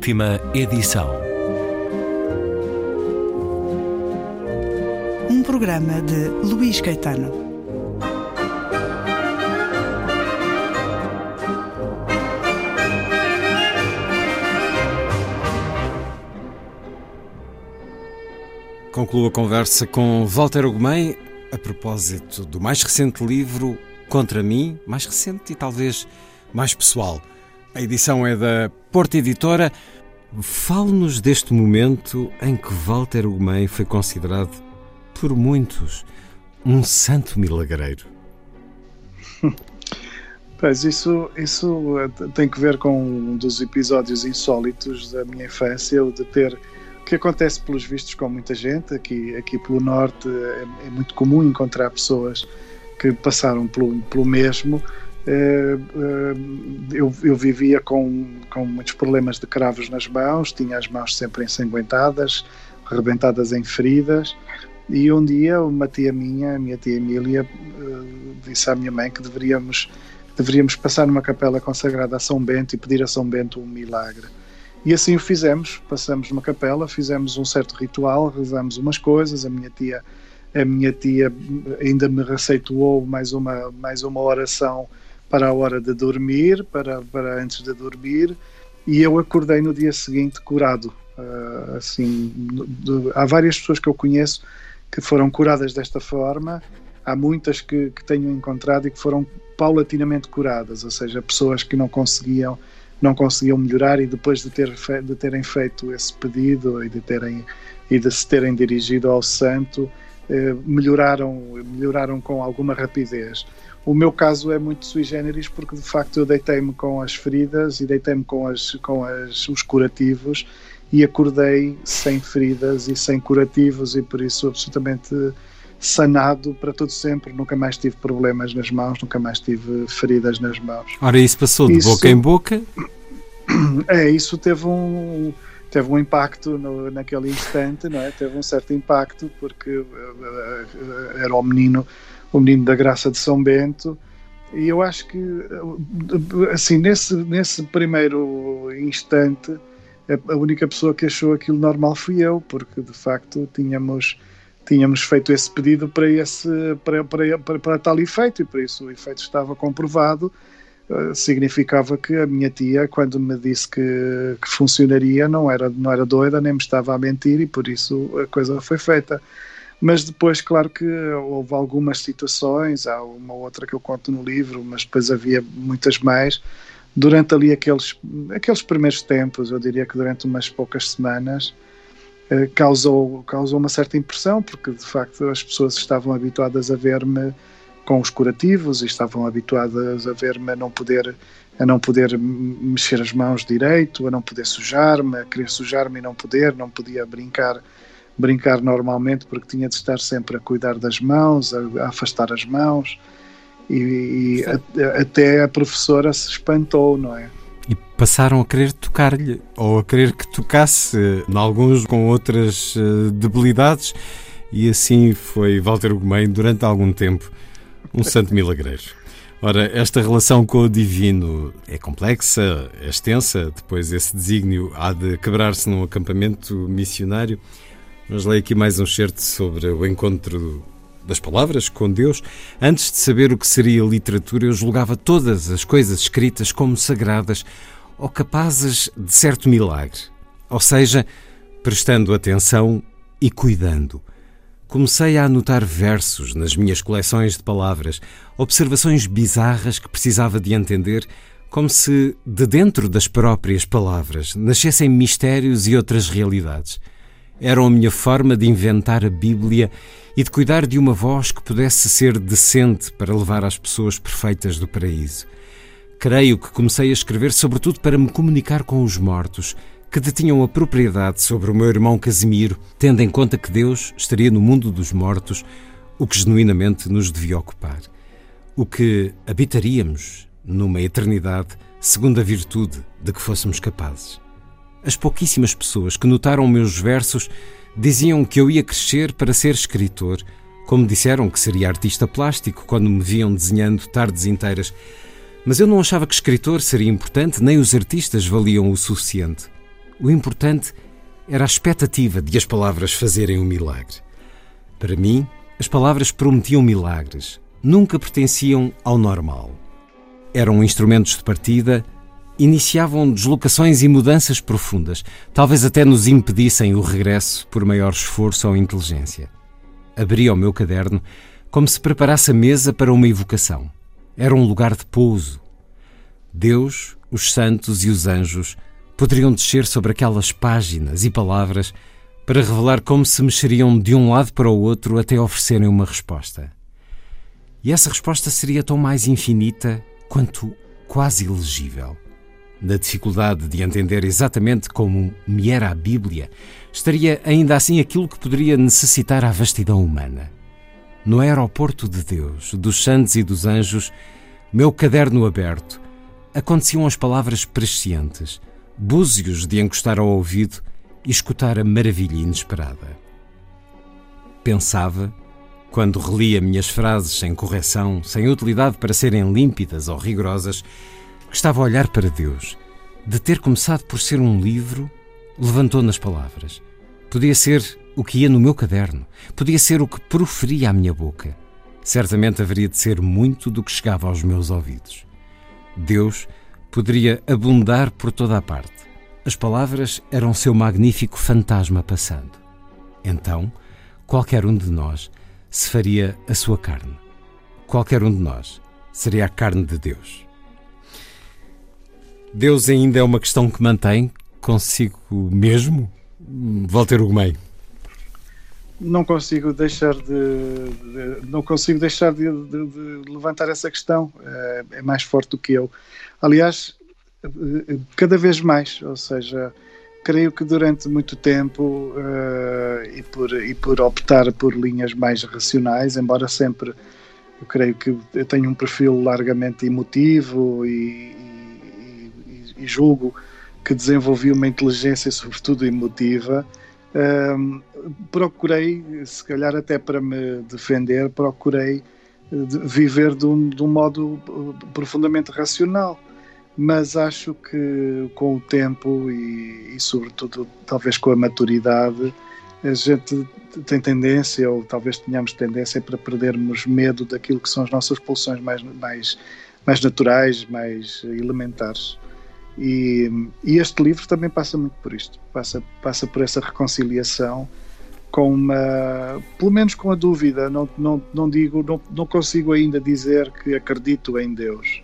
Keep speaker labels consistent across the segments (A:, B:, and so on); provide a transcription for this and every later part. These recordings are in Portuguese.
A: Última edição.
B: Um programa de Luís Caetano.
C: Concluo a conversa com Walter Ugumem a propósito do mais recente livro Contra mim, mais recente e talvez mais pessoal. A edição é da Porta Editora. Fale-nos deste momento em que Walter Ugumem foi considerado por muitos um santo milagreiro.
D: Pois, isso, isso tem que ver com um dos episódios insólitos da minha infância, o de ter que acontece pelos vistos com muita gente aqui aqui pelo norte é, é muito comum encontrar pessoas que passaram pelo, pelo mesmo eh, eh, eu, eu, vivia com, com muitos problemas de cravos nas mãos, tinha as mãos sempre ensanguentadas, rebentadas em feridas. E um dia uma tia minha, a minha tia Emília, eh, disse à minha mãe que deveríamos, deveríamos passar numa capela consagrada a São Bento e pedir a São Bento um milagre. E assim o fizemos, passamos numa capela, fizemos um certo ritual, rezamos umas coisas, a minha tia a minha tia ainda me receituou mais uma mais uma oração para a hora de dormir, para, para antes de dormir, e eu acordei no dia seguinte curado. Uh, assim, de, há várias pessoas que eu conheço que foram curadas desta forma, há muitas que, que tenho encontrado e que foram paulatinamente curadas, ou seja, pessoas que não conseguiam não conseguiam melhorar e depois de, ter, de terem feito esse pedido e de terem e de se terem dirigido ao santo eh, melhoraram melhoraram com alguma rapidez o meu caso é muito sui generis porque de facto eu deitei-me com as feridas e deitei-me com, as, com as, os curativos e acordei sem feridas e sem curativos e por isso absolutamente sanado para todo sempre. Nunca mais tive problemas nas mãos, nunca mais tive feridas nas mãos.
C: Ora, isso passou de isso, boca em boca?
D: É, isso teve um teve um impacto no, naquele instante, não é? Teve um certo impacto porque uh, uh, era o menino o menino da graça de São Bento e eu acho que assim nesse nesse primeiro instante a única pessoa que achou aquilo normal fui eu porque de facto tínhamos tínhamos feito esse pedido para esse para, para, para, para tal efeito e por isso o efeito estava comprovado. Eh, significava que a minha tia quando me disse que, que funcionaria não era não era doida nem me estava a mentir e por isso a coisa foi feita mas depois, claro que houve algumas situações, há uma outra que eu conto no livro, mas depois havia muitas mais. Durante ali aqueles, aqueles primeiros tempos, eu diria que durante umas poucas semanas, eh, causou, causou uma certa impressão, porque de facto as pessoas estavam habituadas a ver-me com os curativos e estavam habituadas a ver-me a não poder a não poder mexer as mãos direito, a não poder sujar-me, a querer sujar-me e não poder, não podia brincar brincar normalmente porque tinha de estar sempre a cuidar das mãos, a, a afastar as mãos e, e a, até a professora se espantou, não é?
C: E passaram a querer tocar-lhe ou a querer que tocasse, em alguns com outras uh, debilidades, e assim foi Walter Gomes durante algum tempo, um santo milagreiro. Ora, esta relação com o divino é complexa, é extensa, depois esse desígnio há de quebrar-se num acampamento missionário. Mas leio aqui mais um certo sobre o encontro das palavras com Deus. Antes de saber o que seria literatura, eu julgava todas as coisas escritas como sagradas ou capazes de certo milagre. Ou seja, prestando atenção e cuidando. Comecei a anotar versos nas minhas coleções de palavras, observações bizarras que precisava de entender, como se de dentro das próprias palavras nascessem mistérios e outras realidades eram a minha forma de inventar a Bíblia e de cuidar de uma voz que pudesse ser decente para levar às pessoas perfeitas do paraíso. Creio que comecei a escrever sobretudo para me comunicar com os mortos, que detinham a propriedade sobre o meu irmão Casimiro, tendo em conta que Deus estaria no mundo dos mortos, o que genuinamente nos devia ocupar. O que habitaríamos numa eternidade segundo a virtude de que fôssemos capazes. As pouquíssimas pessoas que notaram meus versos diziam que eu ia crescer para ser escritor, como disseram que seria artista plástico quando me viam desenhando tardes inteiras. Mas eu não achava que escritor seria importante, nem os artistas valiam o suficiente. O importante era a expectativa de as palavras fazerem um milagre. Para mim, as palavras prometiam milagres, nunca pertenciam ao normal. Eram instrumentos de partida, iniciavam deslocações e mudanças profundas, talvez até nos impedissem o regresso por maior esforço ou inteligência. Abria o meu caderno como se preparasse a mesa para uma evocação. Era um lugar de pouso. Deus, os santos e os anjos poderiam descer sobre aquelas páginas e palavras para revelar como se mexeriam de um lado para o outro até oferecerem uma resposta. E essa resposta seria tão mais infinita quanto quase ilegível. Na dificuldade de entender exatamente como me era a Bíblia, estaria ainda assim aquilo que poderia necessitar a vastidão humana. No aeroporto de Deus, dos santos e dos anjos, meu caderno aberto, aconteciam as palavras prescientes, búzios de encostar ao ouvido e escutar a maravilha inesperada. Pensava, quando relia minhas frases sem correção, sem utilidade para serem límpidas ou rigorosas, que estava a olhar para Deus. De ter começado por ser um livro, levantou nas palavras. Podia ser o que ia no meu caderno, podia ser o que proferia à minha boca. Certamente haveria de ser muito do que chegava aos meus ouvidos. Deus poderia abundar por toda a parte. As palavras eram seu magnífico fantasma passando. Então, qualquer um de nós se faria a sua carne. Qualquer um de nós seria a carne de Deus. Deus ainda é uma questão que mantém consigo mesmo? Walter Ugumem.
D: Não consigo deixar de, de não consigo deixar de, de, de, levantar essa questão. É, é mais forte do que eu. Aliás, cada vez mais, ou seja, creio que durante muito tempo uh, e, por, e por optar por linhas mais racionais, embora sempre eu creio que eu tenho um perfil largamente emotivo e, e julgo que desenvolvi uma inteligência, sobretudo emotiva, um, procurei, se calhar até para me defender, procurei eh, viver de um, de um modo eh, profundamente racional. Mas acho que com o tempo e, e, sobretudo, talvez com a maturidade, a gente tem tendência, ou talvez tenhamos tendência, para perdermos medo daquilo que são as nossas pulsões mais, mais, mais naturais, mais elementares. E, e, este livro também passa muito por isto, passa, passa por essa reconciliação com uma, pelo menos com a dúvida, não, não, não digo, não, não consigo ainda dizer que acredito em Deus,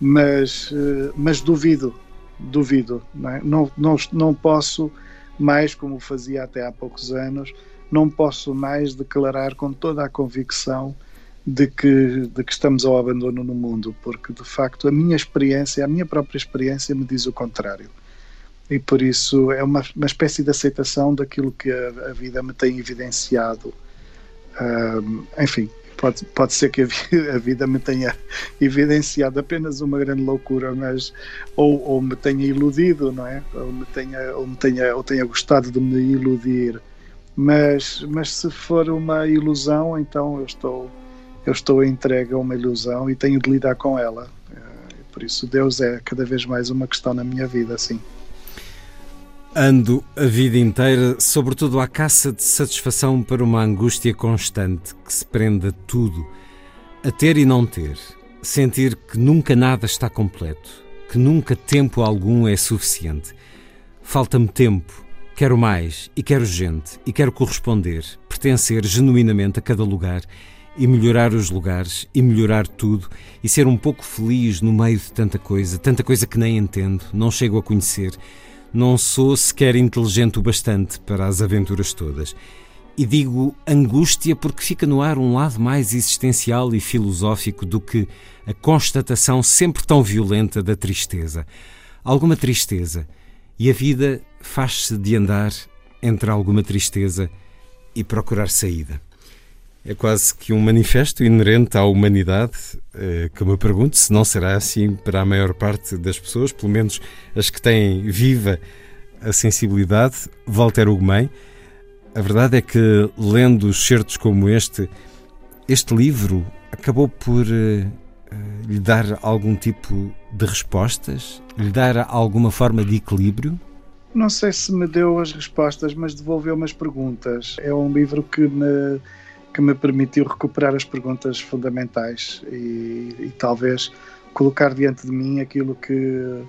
D: mas, mas duvido, duvido, não, é? não, não, não posso mais, como fazia até há poucos anos, não posso mais declarar com toda a convicção de que, de que estamos ao abandono no mundo, porque de facto a minha experiência, a minha própria experiência me diz o contrário. E por isso é uma, uma espécie de aceitação daquilo que a, a vida me tem evidenciado. Um, enfim, pode, pode ser que a vida, me tenha evidenciado apenas uma grande loucura, mas ou, ou me tenha iludido, não é? Ou me tenha, ou me tenha, ou tenha gostado de me iludir. Mas, mas se for uma ilusão, então eu estou eu estou entregue a uma ilusão e tenho de lidar com ela. Eh, por isso, Deus é cada vez mais uma questão na minha vida, sim.
C: Ando a vida inteira, sobretudo à caça de satisfação para uma angústia constante que se prende a tudo, a ter e não ter, sentir que nunca nada está completo, que nunca tempo algum é suficiente. Falta-me tempo, quero mais e quero gente e quero corresponder, pertencer genuinamente a cada lugar e melhorar os lugares e melhorar tudo e ser um pouco feliz no meio de tanta coisa, tanta coisa que nem entendo, não chego a conhecer, não sou sequer inteligente o bastante para as aventuras todas. E digo angústia porque fica no ar um lado mais existencial e filosófico do que a constatação sempre tão violenta da tristeza. Alguma tristeza. E a vida faz-se de andar entre alguma tristeza e procurar saída. É quase que um manifesto inerente à humanidade, eh, que me pergunto se não será assim para a maior parte das pessoas, pelo menos as que têm viva a sensibilidade. Walter Ugumem, a verdade é que, lendo certos como este, este livro acabou por uh, lhe dar algum tipo de respostas, lhe dar alguma forma de equilíbrio?
D: não sei se me deu as respostas, mas devolveu-me as perguntas. É um livro que me, que me permitiu recuperar as perguntas fundamentais e, e talvez colocar diante de mim aquilo que,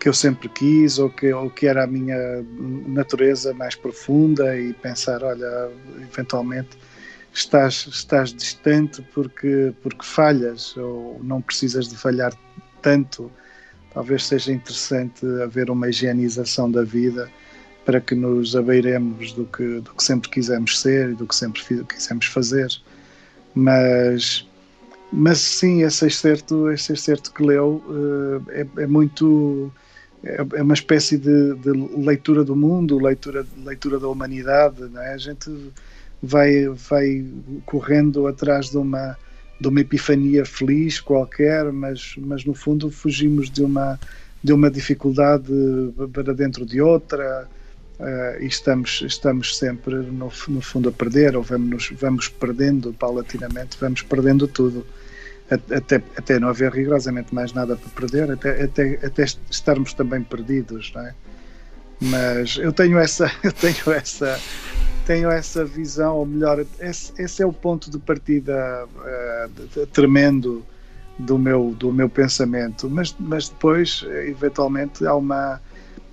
D: que eu sempre quis ou que, ou que era a minha natureza mais profunda e pensar, olha, eventualmente estás, estás distante porque, porque falhas ou não precisas de falhar tanto. Talvez seja interessante haver uma higienização da vida para que nos abeiremos do que, do que sempre quisemos ser e do que sempre quisemos fazer. Mas, mas sim, esse excerto, esse excerto que leu eh, é, é muito. É, é uma espécie de, de, leitura do mundo, leitura, leitura da humanidade. Não é? A gente vai, vai correndo atrás de uma de uma epifania feliz qualquer, mas, mas no fundo fugimos de uma, de uma dificuldade para dentro de outra uh, e estamos, estamos sempre no, no fundo a perder ou vamos, vamos perdendo paulatinamente, vamos perdendo tudo até, até não haver rigorosamente mais nada para perder, até, até, até estarmos também perdidos, não é? Mas eu tenho essa, eu tenho essa, tenho essa visão, ou melhor, esse, esse é o ponto de partida uh, tremendo do meu, do meu pensamento, mas, mas depois, eventualmente, há uma.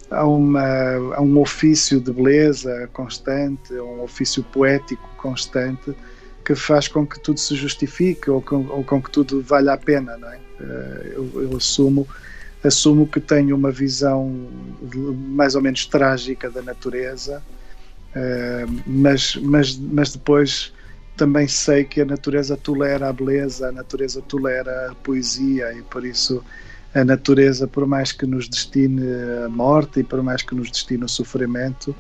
D: Há, uma, há um ofício de beleza constante, um ofício poético constante que faz com que tudo se justifique ou com, ou com que tudo valha a pena, não é? Eh, eu, eu assumo assumo que tenho uma visão mais ou menos trágica da natureza eh, mas, mas, mas depois também sei que a natureza tolera a beleza, a natureza tolera a poesia e por isso a natureza, por mais que nos destine a morte e por mais que nos destine o sofrimento,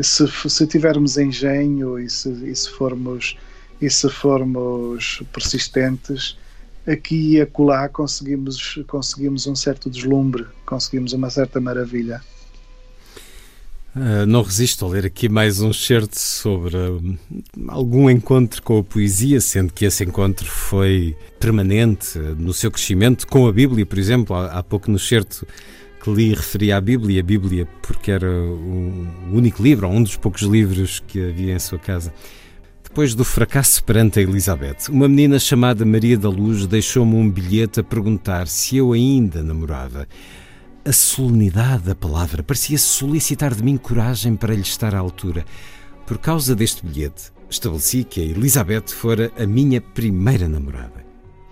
D: se, se tivermos engenho e se, e se formos e se formos persistentes, aqui e acolá conseguimos, conseguimos um certo deslumbre, conseguimos uma certa maravilha.
C: Uh, não resisto a ler aqui mais um certo sobre uh, algum encontro com a poesia, sendo que esse encontro foi permanente no seu crescimento com a Bíblia, por exemplo. Há, há pouco no certo que li referia à Bíblia, a Bíblia porque era o único livro, um dos poucos livros que havia em sua casa. Depois do fracasso perante a Elizabeth, uma menina chamada Maria da Luz deixou-me um bilhete a perguntar se eu ainda namorava. A solenidade da palavra parecia solicitar de mim coragem para lhe estar à altura. Por causa deste bilhete, estabeleci que a Elizabeth fora a minha primeira namorada.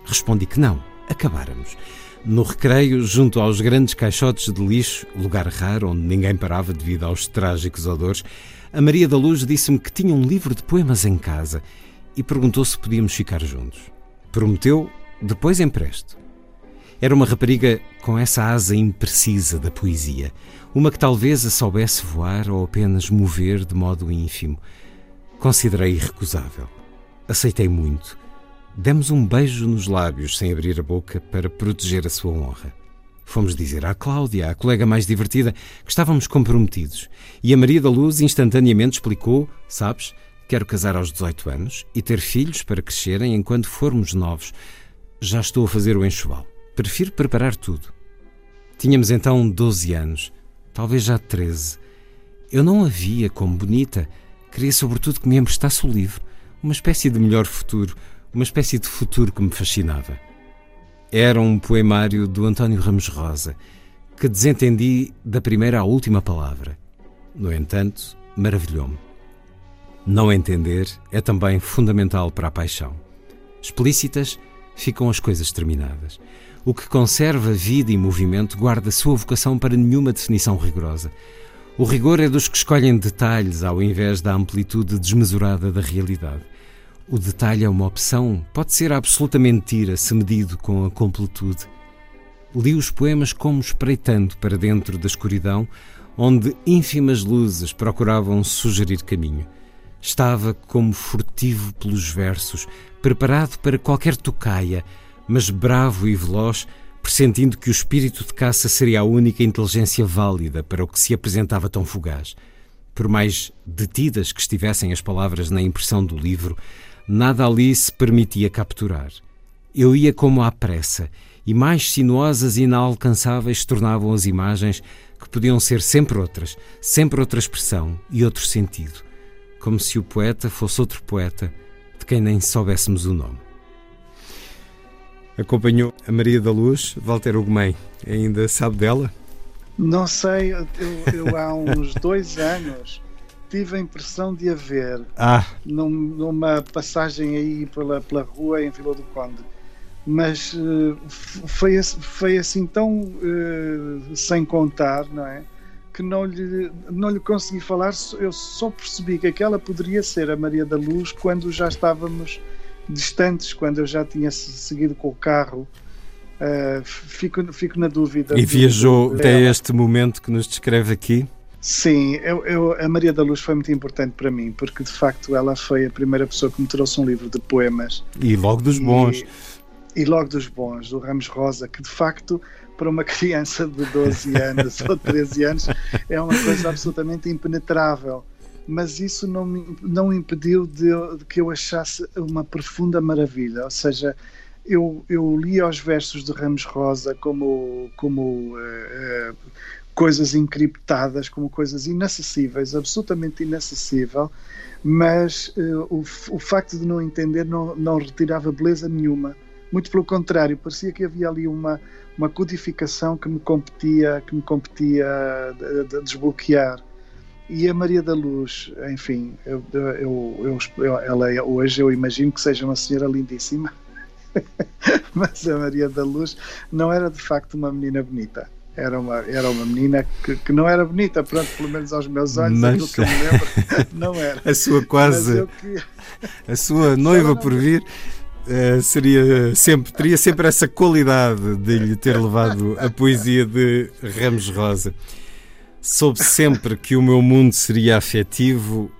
C: Respondi que não, acabáramos. No recreio, junto aos grandes caixotes de lixo, lugar raro onde ninguém parava devido aos trágicos odores, a Maria da Luz disse-me que tinha um livro de poemas em casa e perguntou se podíamos ficar juntos. Prometeu, depois empresto. Era uma rapariga com essa asa imprecisa da poesia, uma que talvez a soubesse voar ou apenas mover de modo ínfimo. Considerei irrecusável. Aceitei muito. Demos um beijo nos lábios sem abrir a boca para proteger a sua honra. Fomos dizer à Cláudia, a colega mais divertida, que estávamos comprometidos. E a Maria da Luz instantaneamente explicou: Sabes, quero casar aos 18 anos e ter filhos para crescerem enquanto formos novos. Já estou a fazer o enxoval. Prefiro preparar tudo. Tínhamos então 12 anos, talvez já 13. Eu não a via como bonita. Queria sobretudo que me emprestasse o livro, uma espécie de melhor futuro, uma espécie de futuro que me fascinava. Era um poemário do António Ramos Rosa, que desentendi da primeira à última palavra. No entanto, maravilhou-me. Não entender é também fundamental para a paixão. Explícitas ficam as coisas terminadas. O que conserva vida e movimento guarda sua vocação para nenhuma definição rigorosa. O rigor é dos que escolhem detalhes ao invés da amplitude desmesurada da realidade. O detalhe é uma opção, pode ser absoluta mentira se medido com a completude. Li os poemas como espreitando para dentro da escuridão, onde ínfimas luzes procuravam sugerir caminho. Estava como furtivo pelos versos, preparado para qualquer tocaia, mas bravo e veloz, pressentindo que o espírito de caça seria a única inteligência válida para o que se apresentava tão fugaz. Por mais detidas que estivessem as palavras na impressão do livro, nada ali se permitia capturar. Eu ia como à pressa, e mais sinuosas e inalcançáveis tornavam as imagens que podiam ser sempre outras, sempre outra expressão e outro sentido, como se o poeta fosse outro poeta de quem nem soubéssemos o nome. Acompanhou a Maria da Luz, Walter Ugumem, ainda sabe dela?
D: Não sei, eu, eu há uns dois anos tive a impressão de a ver
C: ah.
D: num, numa passagem aí pela, pela rua em Vila do Conde mas uh, foi, foi assim tão uh, sem contar, não é? Que não lhe, não lhe consegui falar, eu só percebi que aquela poderia ser a Maria da Luz quando já estávamos distantes, quando eu já tinha seguido com o carro. Uh, fico, fico na dúvida.
C: E viajou até este momento que nos descreve aqui?
D: Sim, eu, eu, a Maria da Luz foi muito importante para mim, porque de facto ela foi a primeira pessoa que me trouxe um livro de poemas.
C: E logo dos bons.
D: E, e logo dos bons, do Ramos Rosa, que de facto para uma criança de 12 anos ou 13 anos é uma coisa absolutamente impenetrável. Mas isso não me não impediu de, de, que eu achasse uma profunda maravilha. Ou seja, eu, eu lia os versos de Ramos Rosa como, como uh, uh, coisas encriptadas, como coisas inacessíveis, absolutamente inacessível, mas uh, o, o facto de não entender não, não retirava beleza nenhuma muito pelo contrário, parecia que havia ali uma, uma codificação que me competia, que me competia de, de desbloquear. E a Maria da Luz, enfim, eu, eu, eu, ela é, hoje eu imagino que seja uma senhora lindíssima, mas a Maria da Luz não era de facto uma menina bonita. Era uma, era uma menina que, que não era bonita, pronto, pelo menos aos meus olhos, mas... aquilo que eu me lembro, não era.
C: A sua quase, que... a sua noiva por vir, Uh, seria sempre, teria sempre essa qualidade de lhe ter levado a poesia de Ramos Rosa. Soube sempre que o meu mundo seria afetivo,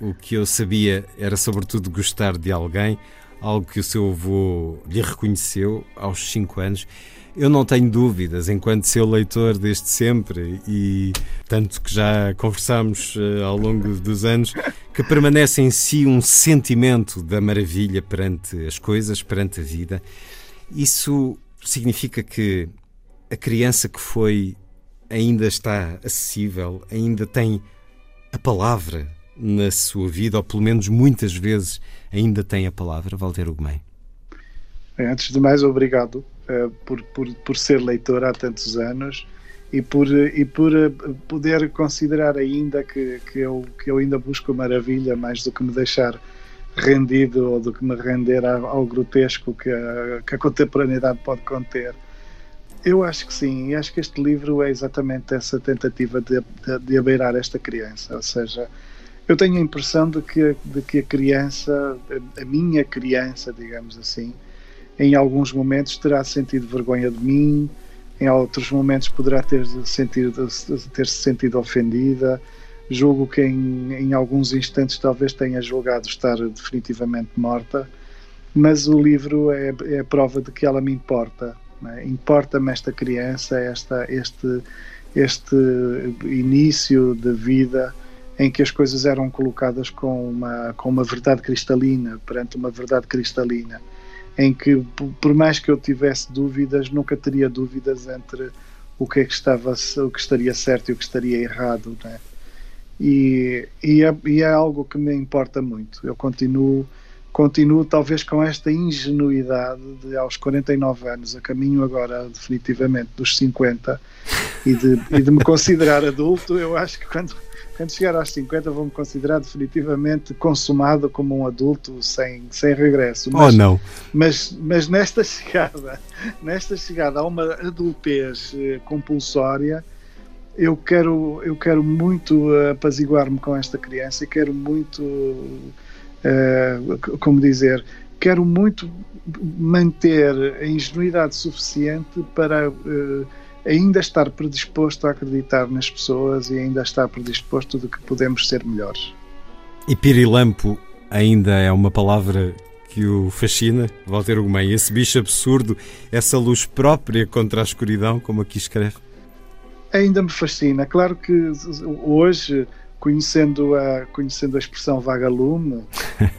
C: o que eu sabia era sobretudo gostar de alguém, algo que o seu avô lhe reconheceu aos 5 anos eu não tenho dúvidas, enquanto seu leitor desde sempre, e tanto que já conversámos uh, ao longo dos anos, que permanece em si um sentimento da maravilha perante as coisas, perante a vida. Isso significa que a criança que foi ainda está acessível, ainda tem a palavra na sua vida, ou pelo menos muitas vezes ainda tem a palavra, Walter Ugumem.
D: Antes de mais, obrigado uh, por, por, por ser leitor há tantos anos e por, e por uh, poder considerar ainda que, que, eu, que eu ainda busco maravilha mais do que me deixar rendido ou do que me render ao, ao grotesco que a, que a contemporaneidade pode conter. Eu acho que sim, e acho que este livro é exatamente essa tentativa de, de, de abeirar esta criança, ou seja, eu tenho a impressão de que, de que a criança, a minha criança, digamos assim, em alguns momentos terá sentido vergonha de mim, em outros momentos poderá ter sentido ter se sentido ofendida. Julgo que em, em alguns instantes talvez tenha julgado estar definitivamente morta, mas o livro é, é a prova de que ela me importa. É? Importa-me esta criança, esta, este, este início de vida em que as coisas eram colocadas com uma, com uma verdade cristalina, perante uma verdade cristalina em que por mais que eu tivesse dúvidas, nunca teria dúvidas entre o que é que estava, o que estaria certo e o que estaria errado, né? E, e, é, e é algo que me importa muito. Eu continuo, continuo talvez com esta ingenuidade de aos 49 anos, a caminho agora definitivamente dos 50 e de, e de me considerar adulto, eu acho que quando quando chegar aos 50 vou-me considerar definitivamente consumado como um adulto sem, sem regresso.
C: Oh, mas, oh não!
D: Mas, mas nesta chegada, nesta chegada a uma adultez eh, compulsória, eu quero, eu quero muito apaziguar-me com esta criança e quero muito, como dizer, quero muito manter a ingenuidade suficiente para uh, ainda estar predisposto a acreditar nas pessoas e ainda estar predisposto de que podemos ser melhores.
C: E pirilampo ainda é uma palavra que o fascina, Walter Ugumem, esse bicho absurdo, essa luz própria contra a escuridão, como aqui escreve?
D: Ainda me fascina. Claro que hoje, conhecendo a, conhecendo a expressão vagalume,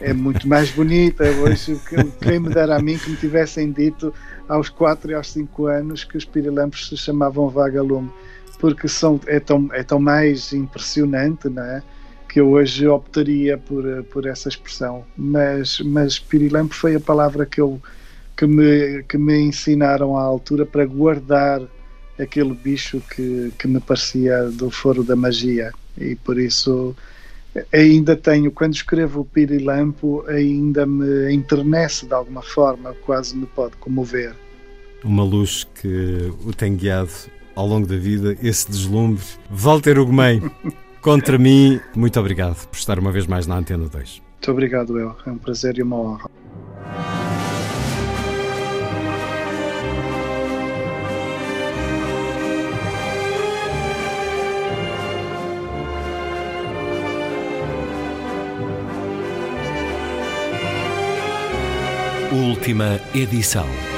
D: é muito mais bonita. Hoje, quem me dera a mim que me tivessem dito aos 4 e aos 5 anos que os pirilampos se chamavam vagalume. porque são, é, tão, é tão mais impressionante, não é? Que eu hoje optaria por, por essa expressão. Mas, mas pirilampo foi a palavra que, eu, que, me, que me ensinaram à altura para guardar aquele bicho que, que me parecia do foro da magia. E por isso ainda tenho, quando escrevo o pirilampo, ainda me enternece de alguma forma, quase me pode comover.
C: Uma luz que o tem guiado ao longo da vida, esse deslumbre. Walter Ugumem, contra mim, muito obrigado por estar uma vez mais na Antena 2.
D: Muito obrigado, eu. É um prazer e uma honra.
A: Última edição.